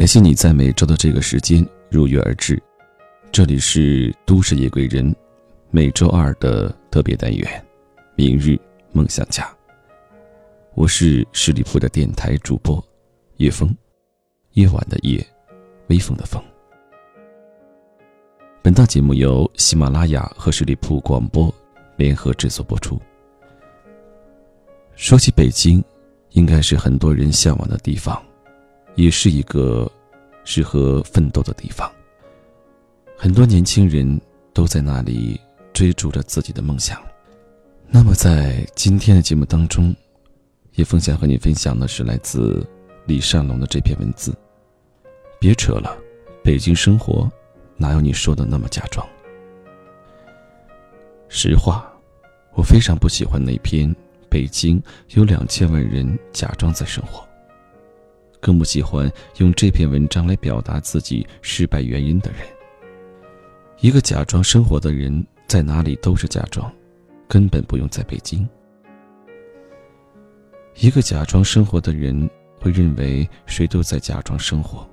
感谢你在每周的这个时间如约而至，这里是都市夜归人，每周二的特别单元，明日梦想家。我是十里铺的电台主播叶枫，夜晚的夜，微风的风。本档节目由喜马拉雅和十里铺广播联合制作播出。说起北京，应该是很多人向往的地方，也是一个适合奋斗的地方。很多年轻人都在那里追逐着自己的梦想。那么，在今天的节目当中，叶枫想和你分享的是来自李善龙的这篇文字。别扯了，北京生活哪有你说的那么假装？实话，我非常不喜欢那篇。北京有两千万人假装在生活。更不喜欢用这篇文章来表达自己失败原因的人。一个假装生活的人，在哪里都是假装，根本不用在北京。一个假装生活的人会认为谁都在假装生活。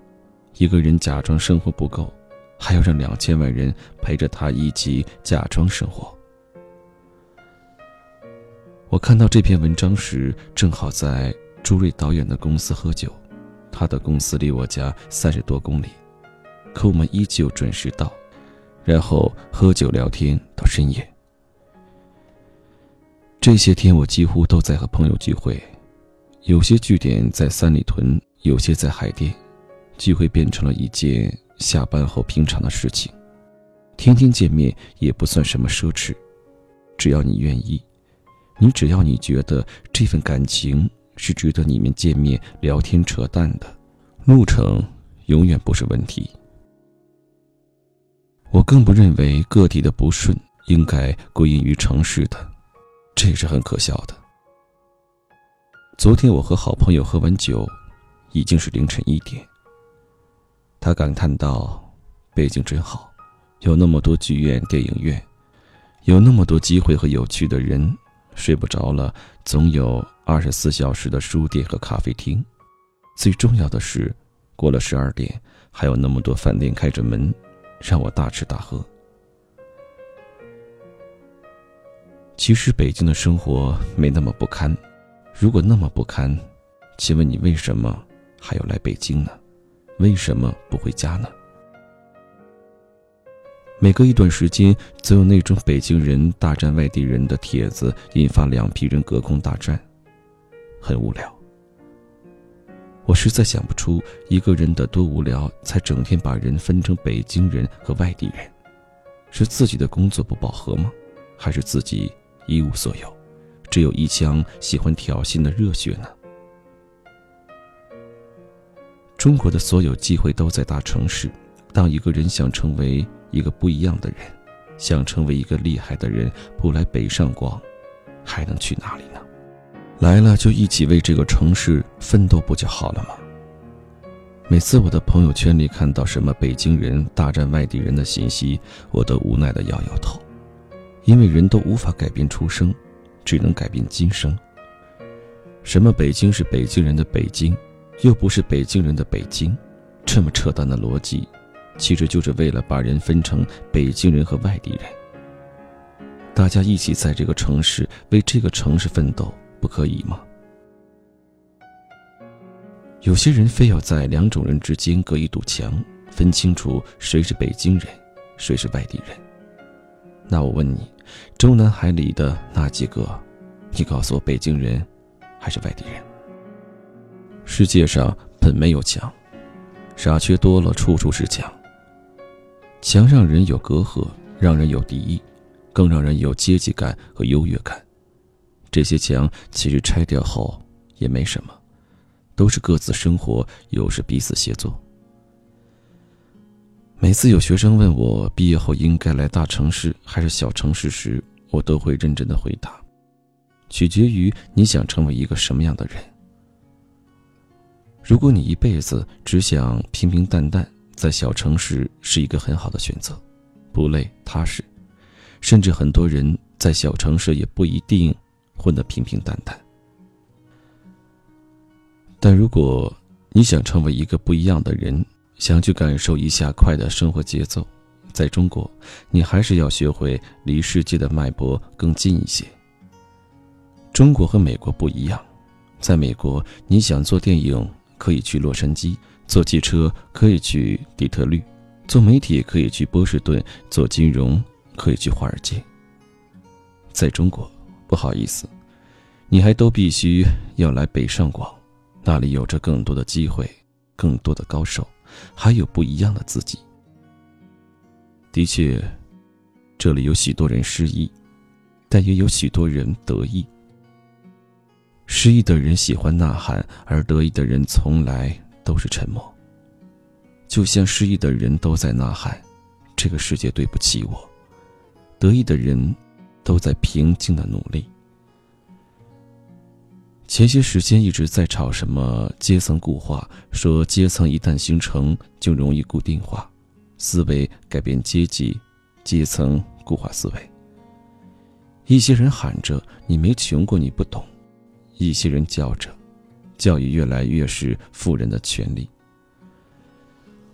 一个人假装生活不够，还要让两千万人陪着他一起假装生活。我看到这篇文章时，正好在朱瑞导演的公司喝酒。他的公司离我家三十多公里，可我们依旧准时到，然后喝酒聊天到深夜。这些天我几乎都在和朋友聚会，有些据点在三里屯，有些在海淀。聚会变成了一件下班后平常的事情，天天见面也不算什么奢侈，只要你愿意。你只要你觉得这份感情是值得你们见面聊天扯淡的，路程永远不是问题。我更不认为个体的不顺应该归因于城市的，这是很可笑的。昨天我和好朋友喝完酒，已经是凌晨一点。他感叹道：“北京真好，有那么多剧院、电影院，有那么多机会和有趣的人。”睡不着了，总有二十四小时的书店和咖啡厅。最重要的是，过了十二点，还有那么多饭店开着门，让我大吃大喝。其实北京的生活没那么不堪，如果那么不堪，请问你为什么还要来北京呢？为什么不回家呢？每隔一段时间，总有那种北京人大战外地人的帖子，引发两批人隔空大战，很无聊。我实在想不出一个人得多无聊，才整天把人分成北京人和外地人，是自己的工作不饱和吗？还是自己一无所有，只有一腔喜欢挑衅的热血呢？中国的所有机会都在大城市，当一个人想成为。一个不一样的人，想成为一个厉害的人，不来北上广，还能去哪里呢？来了就一起为这个城市奋斗不就好了吗？每次我的朋友圈里看到什么北京人大战外地人的信息，我都无奈的摇摇头，因为人都无法改变出生，只能改变今生。什么北京是北京人的北京，又不是北京人的北京，这么扯淡的逻辑。其实就是为了把人分成北京人和外地人，大家一起在这个城市为这个城市奋斗，不可以吗？有些人非要在两种人之间隔一堵墙，分清楚谁是北京人，谁是外地人。那我问你，中南海里的那几个，你告诉我，北京人还是外地人？世界上本没有墙，傻缺多了，处处是墙。墙让人有隔阂，让人有敌意，更让人有阶级感和优越感。这些墙其实拆掉后也没什么，都是各自生活，又是彼此协作。每次有学生问我毕业后应该来大城市还是小城市时，我都会认真的回答：取决于你想成为一个什么样的人。如果你一辈子只想平平淡淡。在小城市是一个很好的选择，不累踏实，甚至很多人在小城市也不一定混得平平淡淡。但如果你想成为一个不一样的人，想去感受一下快的生活节奏，在中国，你还是要学会离世界的脉搏更近一些。中国和美国不一样，在美国，你想做电影可以去洛杉矶，做汽车可以去底特律，做媒体可以去波士顿，做金融可以去华尔街。在中国，不好意思，你还都必须要来北上广。那里有着更多的机会，更多的高手，还有不一样的自己。的确，这里有许多人失意，但也有许多人得意。失意的人喜欢呐喊，而得意的人从来都是沉默。就像失意的人都在呐喊：“这个世界对不起我。”得意的人都在平静的努力。前些时间一直在吵什么阶层固化，说阶层一旦形成就容易固定化，思维改变阶级，阶层固化思维。一些人喊着你没穷过你不懂，一些人叫着，教育越来越是富人的权利。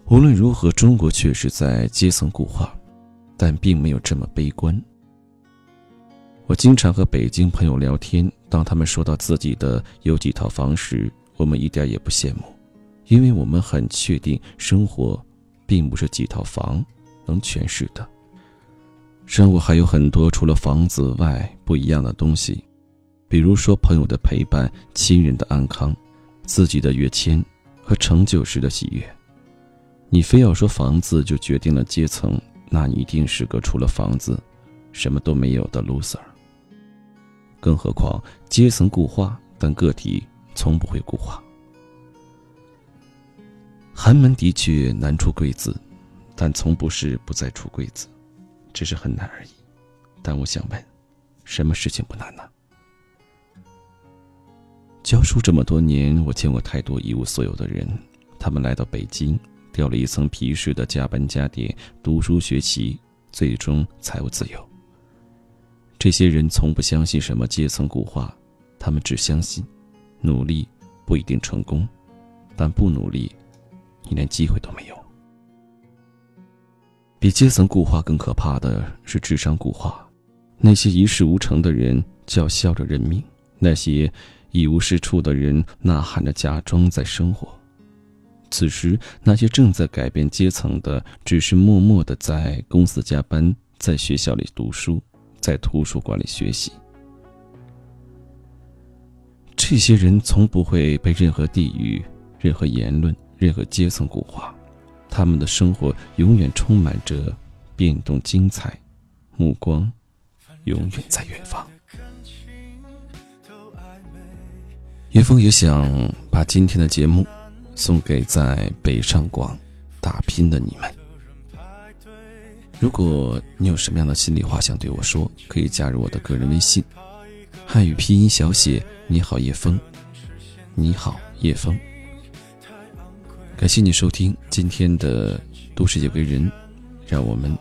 无论如何，中国确实在阶层固化，但并没有这么悲观。我经常和北京朋友聊天，当他们说到自己的有几套房时，我们一点也不羡慕，因为我们很确定，生活并不是几套房能诠释的。生活还有很多除了房子外不一样的东西，比如说朋友的陪伴、亲人的安康、自己的跃迁和成就时的喜悦。你非要说房子就决定了阶层，那你一定是个除了房子什么都没有的 loser。更何况阶层固化，但个体从不会固化。寒门的确难出贵子，但从不是不再出贵子，只是很难而已。但我想问，什么事情不难呢？教书这么多年，我见过太多一无所有的人，他们来到北京，掉了一层皮似的加班加点，读书学习，最终财务自由。这些人从不相信什么阶层固化，他们只相信，努力不一定成功，但不努力，你连机会都没有。比阶层固化更可怕的是智商固化，那些一事无成的人叫嚣着认命，那些一无是处的人呐喊着假装在生活。此时，那些正在改变阶层的，只是默默的在公司加班，在学校里读书。在图书馆里学习，这些人从不会被任何地域、任何言论、任何阶层固化，他们的生活永远充满着变动精彩，目光永远在远方。叶枫也想把今天的节目送给在北上广打拼的你们。如果你有什么样的心里话想对我说，可以加入我的个人微信，汉语拼音小写你好叶枫，你好叶枫。感谢你收听今天的都市有个人，让我们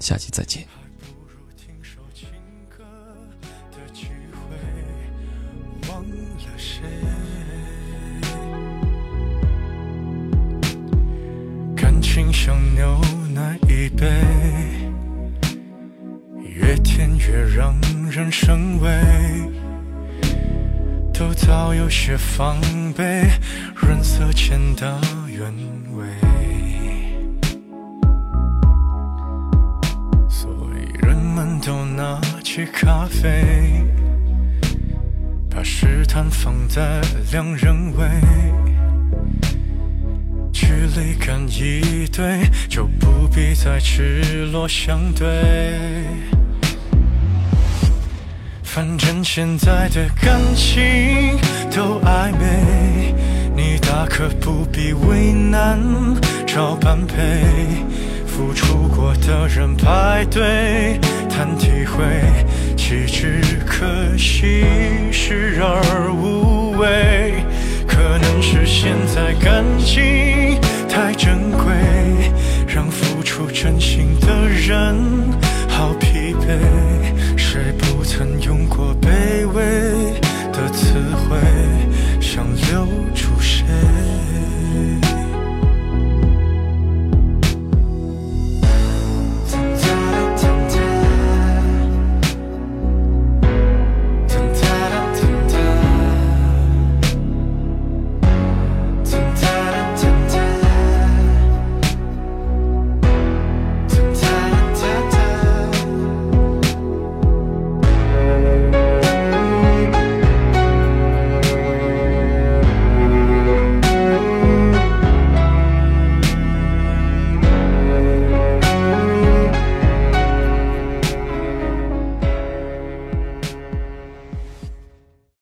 下期再见。感情像牛。那一杯，越甜越让人生畏，都早有些防备，润色前的原味。所以人们都拿起咖啡，把试探放在两人位。距离感一对，就不必再赤裸相对。反正现在的感情都暧昧，你大可不必为难找般配。付出过的人排队谈体会，岂止可惜，视而